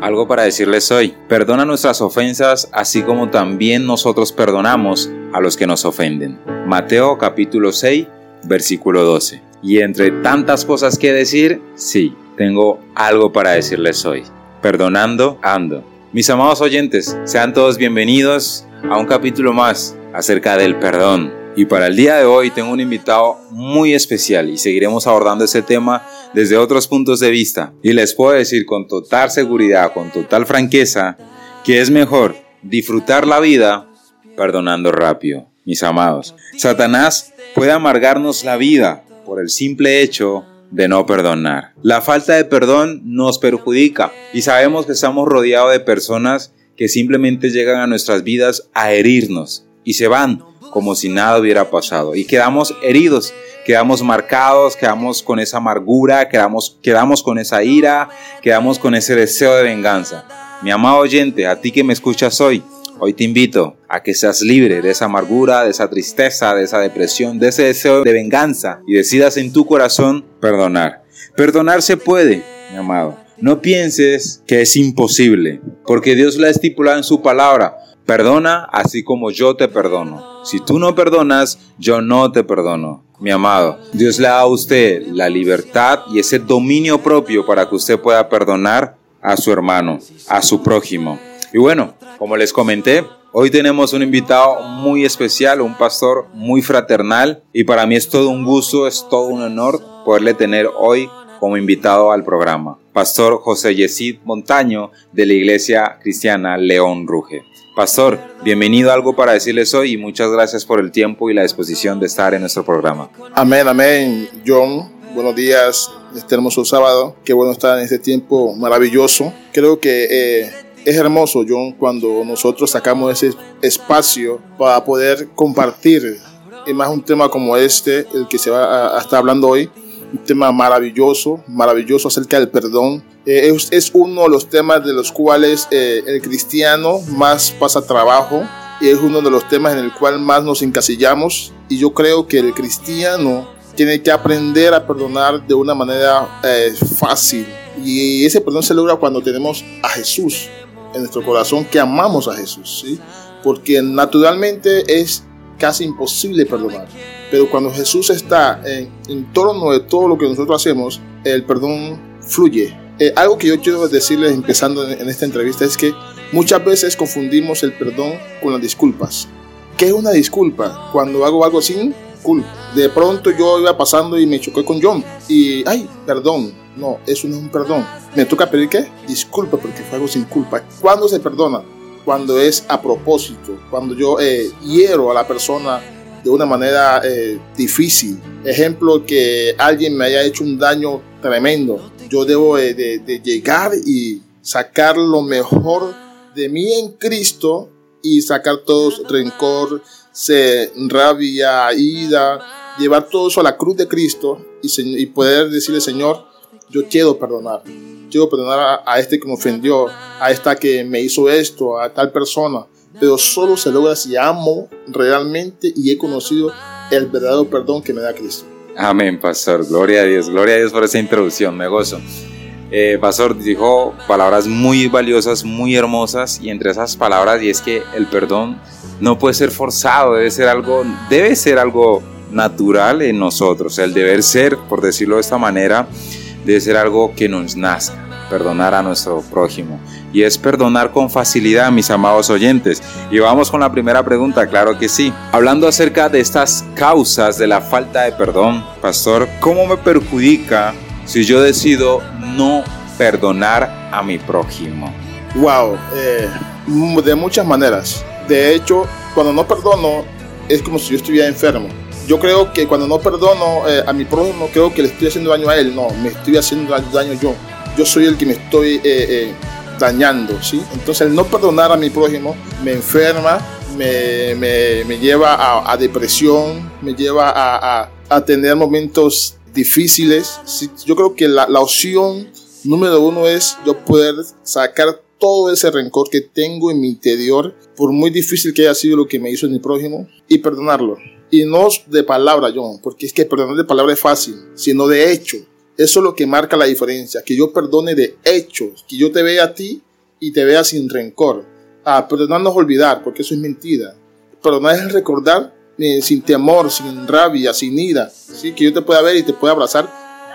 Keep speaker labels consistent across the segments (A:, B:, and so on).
A: algo para decirles hoy. Perdona nuestras ofensas así como también nosotros perdonamos a los que nos ofenden. Mateo capítulo 6, versículo 12. Y entre tantas cosas que decir, sí, tengo algo para decirles hoy. Perdonando, ando. Mis amados oyentes, sean todos bienvenidos a un capítulo más acerca del perdón. Y para el día de hoy tengo un invitado muy especial y seguiremos abordando ese tema desde otros puntos de vista. Y les puedo decir con total seguridad, con total franqueza, que es mejor disfrutar la vida perdonando rápido, mis amados. Satanás puede amargarnos la vida por el simple hecho de no perdonar. La falta de perdón nos perjudica y sabemos que estamos rodeados de personas que simplemente llegan a nuestras vidas a herirnos y se van como si nada hubiera pasado. Y quedamos heridos, quedamos marcados, quedamos con esa amargura, quedamos, quedamos con esa ira, quedamos con ese deseo de venganza. Mi amado oyente, a ti que me escuchas hoy, hoy te invito a que seas libre de esa amargura, de esa tristeza, de esa depresión, de ese deseo de venganza y decidas en tu corazón perdonar. Perdonar se puede, mi amado. No pienses que es imposible, porque Dios lo ha estipulado en su palabra. Perdona así como yo te perdono. Si tú no perdonas, yo no te perdono. Mi amado, Dios le da a usted la libertad y ese dominio propio para que usted pueda perdonar a su hermano, a su prójimo. Y bueno, como les comenté, hoy tenemos un invitado muy especial, un pastor muy fraternal y para mí es todo un gusto, es todo un honor poderle tener hoy como invitado al programa. Pastor José Yesid Montaño de la Iglesia Cristiana León Ruge. Pastor, bienvenido a algo para decirles hoy y muchas gracias por el tiempo y la disposición de estar en nuestro programa.
B: Amén, amén. John, buenos días, este hermoso sábado. Qué bueno estar en este tiempo maravilloso. Creo que eh, es hermoso, John, cuando nosotros sacamos ese espacio para poder compartir, y más un tema como este, el que se va a estar hablando hoy, un tema maravilloso, maravilloso acerca del perdón. Eh, es, uno de los temas de los cuales eh, el cristiano más pasa trabajo y es uno de los temas en el cual más nos encasillamos y yo creo que el cristiano tiene que aprender a perdonar de una manera eh, fácil y ese perdón se logra cuando tenemos a Jesús en nuestro corazón, que amamos a Jesús, ¿sí? porque naturalmente es casi imposible perdonar. Pero cuando Jesús está en, torno de todo lo que nosotros hacemos, el perdón fluye. Eh, algo que yo quiero decirles empezando en, esta entrevista es que muchas veces confundimos el perdón con las disculpas. ¿Qué es una disculpa? Cuando hago algo sin culpa. De pronto yo iba pasando y me choqué con John y, ay, perdón. No, eso no es un perdón. ¿Me toca pedir qué? Disculpa porque fue algo sin culpa. ¿Cuándo se perdona? Cuando es a propósito, cuando yo eh, hiero a la persona de una manera eh, difícil. Ejemplo, que alguien me haya hecho un daño tremendo. Yo debo de, llegar y sacar lo mejor de mí en Cristo y sacar todo rencor, se, rabia, ira, llevar todo eso a la cruz de Cristo y, poder decirle, Señor, yo quiero perdonar. Quiero perdonar a, a, este que me ofendió, a esta que me hizo esto, a tal persona pero solo se logra si amo realmente y he conocido el verdadero perdón que me da Cristo.
A: Amén, pastor. Gloria a Dios. Gloria a Dios por esa introducción. Me gozo. Eh, pastor dijo palabras muy valiosas, muy hermosas, y entre esas palabras, y es que el perdón no puede ser forzado, debe ser algo, debe ser algo natural en nosotros. El deber ser, por decirlo de esta manera, debe ser algo que nos nazca perdonar a nuestro prójimo. Y es perdonar con facilidad, mis amados oyentes. Y vamos con la primera pregunta, claro que sí. Hablando acerca de estas causas de la falta de perdón, pastor, ¿cómo me perjudica si yo decido no perdonar a mi prójimo?
B: Wow, eh, de muchas maneras. De hecho, cuando no perdono, es como si yo estuviera enfermo. Yo creo que cuando no perdono eh, a mi prójimo, creo que le estoy haciendo daño a él. No, me estoy haciendo daño yo yo soy el que me estoy eh, eh, dañando, ¿sí? Entonces el no perdonar a mi prójimo me enferma, me, me, lleva a, depresión, me lleva a, a, tener momentos difíciles. Yo creo que la, la opción número uno es yo poder sacar todo ese rencor que tengo en mi interior, por muy difícil que haya sido lo que me hizo mi prójimo, y perdonarlo. Y no de palabra, John, porque es que perdonar de palabra es fácil, sino de hecho. Eso es lo que marca la diferencia, que yo perdone de hechos, que yo te vea a ti y te vea sin rencor. Ah, perdonar no es olvidar, porque eso es mentira. Perdonar es recordar eh, sin temor, sin rabia, sin ira. ¿sí? Que yo te pueda ver y te pueda abrazar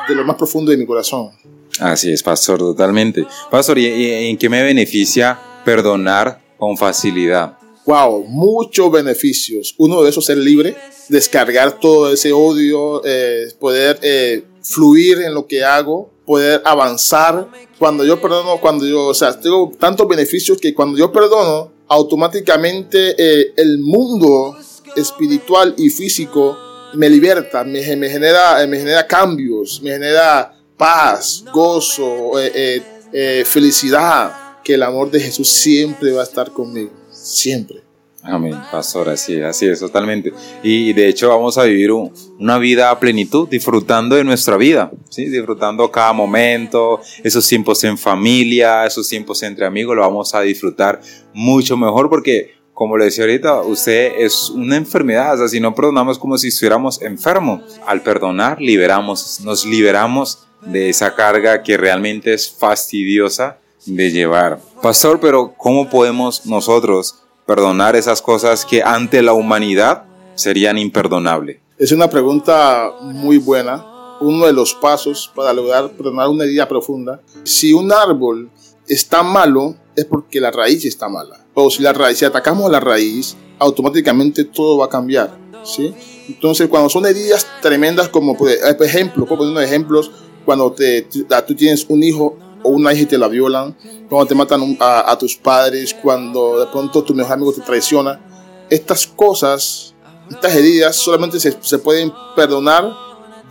B: de lo más profundo de mi corazón.
A: Así es, pastor, totalmente. Pastor, ¿y en qué me beneficia perdonar con facilidad?
B: Wow, muchos beneficios. Uno de esos es ser libre, descargar todo ese odio, eh, poder eh, fluir en lo que hago, poder avanzar. Cuando yo perdono, cuando yo, o sea, tengo tantos beneficios que cuando yo perdono, automáticamente eh, el mundo espiritual y físico me liberta, me, genera, me genera cambios, me genera paz, gozo, felicidad, que el amor de Jesús siempre va a estar conmigo, siempre.
A: Amén, pastor, así así es, totalmente. Y de hecho vamos a vivir una vida a plenitud, disfrutando de nuestra vida, ¿sí? disfrutando cada momento, esos tiempos en familia, esos tiempos entre amigos, lo vamos a disfrutar mucho mejor porque, como le decía ahorita, usted es una enfermedad, o sea, si no perdonamos como si estuviéramos enfermos. Al perdonar, liberamos, nos liberamos de esa carga que realmente es fastidiosa de llevar. Pastor, pero ¿cómo podemos nosotros perdonar esas cosas que ante la humanidad serían imperdonables?
B: Es una pregunta muy buena. Uno de los pasos para lograr perdonar una herida profunda. Si un árbol está malo, es porque la raíz está mala. O si la raíz, si atacamos a la raíz, automáticamente todo va a cambiar. ¿sí? Entonces, cuando son heridas tremendas, como por ejemplo, como unos ejemplos, cuando te, tú tienes un hijo o una hija y te la violan, cuando te matan a, tus padres, cuando de pronto tu mejor amigo te traiciona. Estas cosas, estas heridas solamente se, se pueden perdonar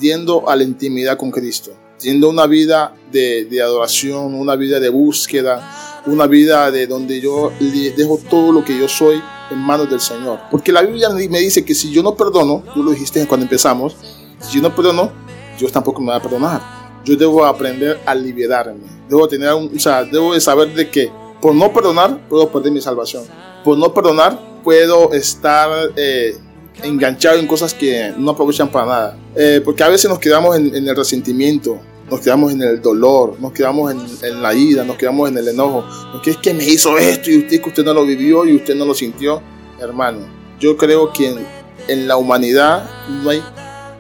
B: yendo a la intimidad con Cristo, yendo una vida de, de adoración, una vida de búsqueda, una vida de donde yo dejo todo lo que yo soy en manos del Señor. Porque la Biblia me dice que si yo no perdono, tú lo dijiste cuando empezamos, si yo no perdono, Dios tampoco me va a perdonar yo debo aprender a liberarme. Debo tener un, o sea, debo de saber de que por no perdonar puedo perder mi salvación. Por no perdonar puedo estar eh, enganchado en cosas que no aprovechan para nada. Eh, porque a veces nos quedamos en, el resentimiento, nos quedamos en el dolor, nos quedamos en, la ira, nos quedamos en el enojo. Porque es que me hizo esto y usted que usted no lo vivió y usted no lo sintió. Hermano, yo creo que en, en la humanidad no hay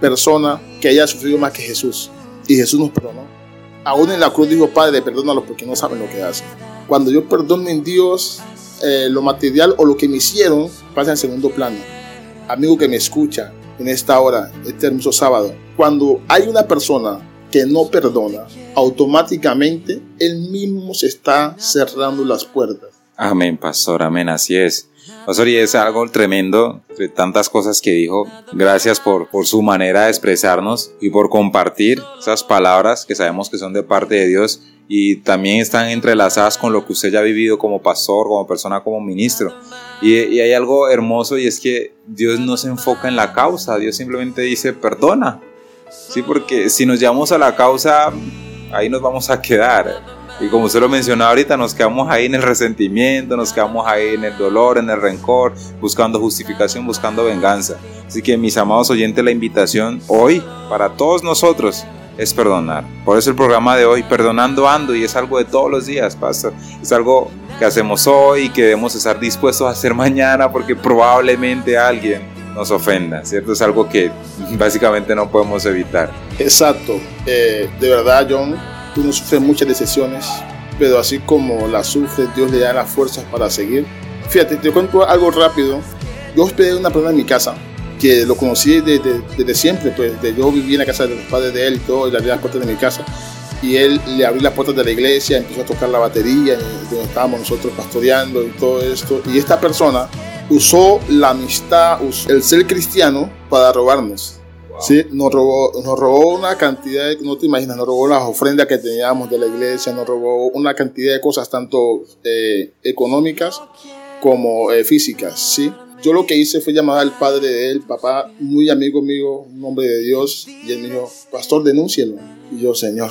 B: persona que haya sufrido más que Jesús. Y Jesús nos perdonó. Aún en la cruz dijo, Padre, perdónalos porque no saben lo que hacen. Cuando yo perdono en Dios, eh, lo material o lo que me hicieron pasa en segundo plano. Amigo que me escucha en esta hora, este hermoso sábado, cuando hay una persona que no perdona, automáticamente él mismo se está cerrando las puertas.
A: Amén, pastor, amén, así es. Pastor, y es algo tremendo, de tantas cosas que dijo. Gracias por, por su manera de expresarnos y por compartir esas palabras que sabemos que son de parte de Dios y también están entrelazadas con lo que usted ya ha vivido como pastor, como persona, como ministro. Y, y, hay algo hermoso y es que Dios no se enfoca en la causa, Dios simplemente dice perdona. Sí, porque si nos llevamos a la causa, ahí nos vamos a quedar. Y como usted lo mencionó ahorita, nos quedamos ahí en el resentimiento, nos quedamos ahí en el dolor, en el rencor, buscando justificación, buscando venganza. Así que mis amados oyentes, la invitación hoy para todos nosotros es perdonar. Por eso el programa de hoy, Perdonando Ando, y es algo de todos los días, pastor. Es algo que hacemos hoy y que debemos estar dispuestos a hacer mañana porque probablemente alguien nos ofenda, ¿cierto? Es algo que básicamente no podemos evitar.
B: Exacto. Eh, de verdad, John, Tú no sufres muchas decepciones, pero así como las sufres, Dios le da las fuerzas para seguir. Fíjate, te cuento algo rápido. Yo hospedé una persona en mi casa que lo conocí desde, siempre, pues de, yo viví en la casa de los padres de él y todo, y le abrí las puertas de mi casa. Y él le abrió las puertas de la iglesia, empezó a tocar la batería, donde estábamos nosotros pastoreando y todo esto. Y esta persona usó la amistad, el ser cristiano para robarnos. Sí, nos robó, nos robó una cantidad, de, no te imaginas, nos robó las ofrendas que teníamos de la iglesia, nos robó una cantidad de cosas tanto eh, económicas como eh, físicas, ¿sí? Yo lo que hice fue llamar al padre de él, papá, muy amigo mío, un hombre de Dios, y él me dijo, pastor, denúncielo. Y yo, señor,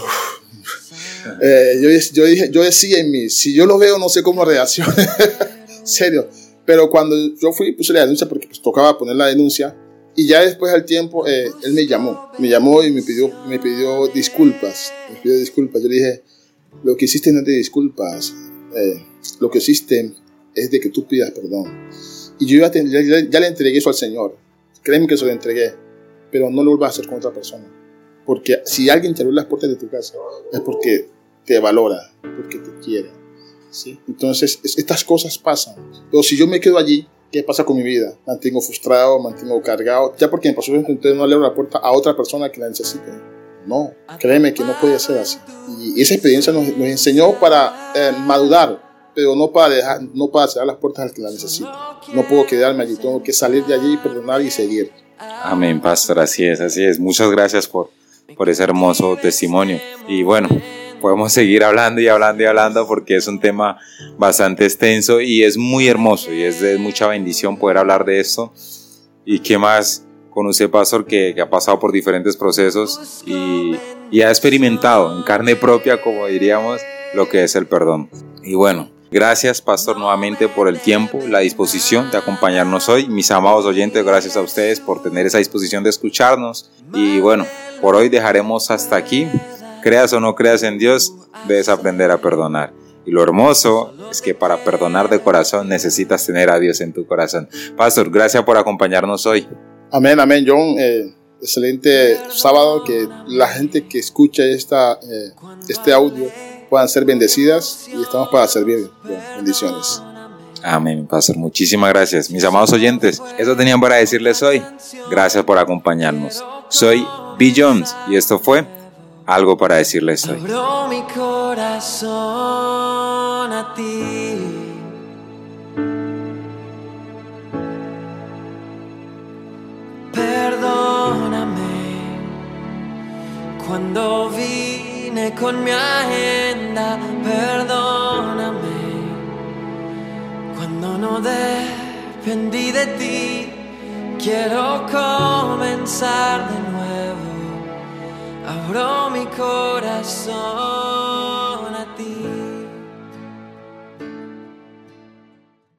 B: eh, yo, yo, dije, yo decía en mí, si yo lo veo, no sé cómo reaccione, serio. Pero cuando yo fui, puse la denuncia porque pues, tocaba poner la denuncia, y ya después al tiempo, eh, él me llamó, me llamó y me pidió, me pidió disculpas, me pidió disculpas. Yo le dije, lo que hiciste no te disculpas, eh, lo que existe es de que tú pidas perdón. Y yo ya, ya, le entregué eso al Señor. Créeme que se lo entregué, pero no lo vuelvas a hacer con otra persona. Porque si alguien te abre las puertas de tu casa, es porque te valora, porque te quiere. ¿sí? Entonces, estas cosas pasan. Pero si yo me quedo allí, ¿qué pasa con mi vida? Mantengo frustrado, mantengo cargado. Ya porque me pasó eso, entonces no le abro la puerta a otra persona que la necesite. No, créeme que no puede ser así. Y esa experiencia nos, nos enseñó para eh, madurar, pero no para, dejar, no para cerrar las puertas al que la necesita. No puedo quedarme allí, tengo que salir de allí, perdonar y seguir.
A: Amén, pastor, así es, así es. Muchas gracias por, por ese hermoso testimonio. Y bueno, podemos seguir hablando y hablando y hablando porque es un tema bastante extenso y es muy hermoso y es de mucha bendición poder hablar de esto. Y qué más con usted, pastor, que, que ha pasado por diferentes procesos y, y ha experimentado en carne propia, como diríamos, lo que es el perdón. Y bueno, Gracias, Pastor, nuevamente por el tiempo, la disposición de acompañarnos hoy. Mis amados oyentes, gracias a ustedes por tener esa disposición de escucharnos. Y bueno, por hoy dejaremos hasta aquí. Creas o no creas en Dios, debes aprender a perdonar. Y lo hermoso es que para perdonar de corazón necesitas tener a Dios en tu corazón. Pastor, gracias por acompañarnos hoy.
B: Amén, amén, John. Eh, excelente sábado. Que la gente que escucha esta, eh, este audio puedan ser bendecidas y estamos para servir. Bendiciones.
A: Amén, Pastor. Muchísimas gracias. Mis amados oyentes, eso tenían para decirles hoy. Gracias por acompañarnos. Soy B. Jones y esto fue algo para decirles hoy.
C: Abro mi corazón a ti. Perdóname cuando vine con mi agenda. Perdóname cuando no dependí de ti. Quiero comenzar de nuevo abro mi corazón.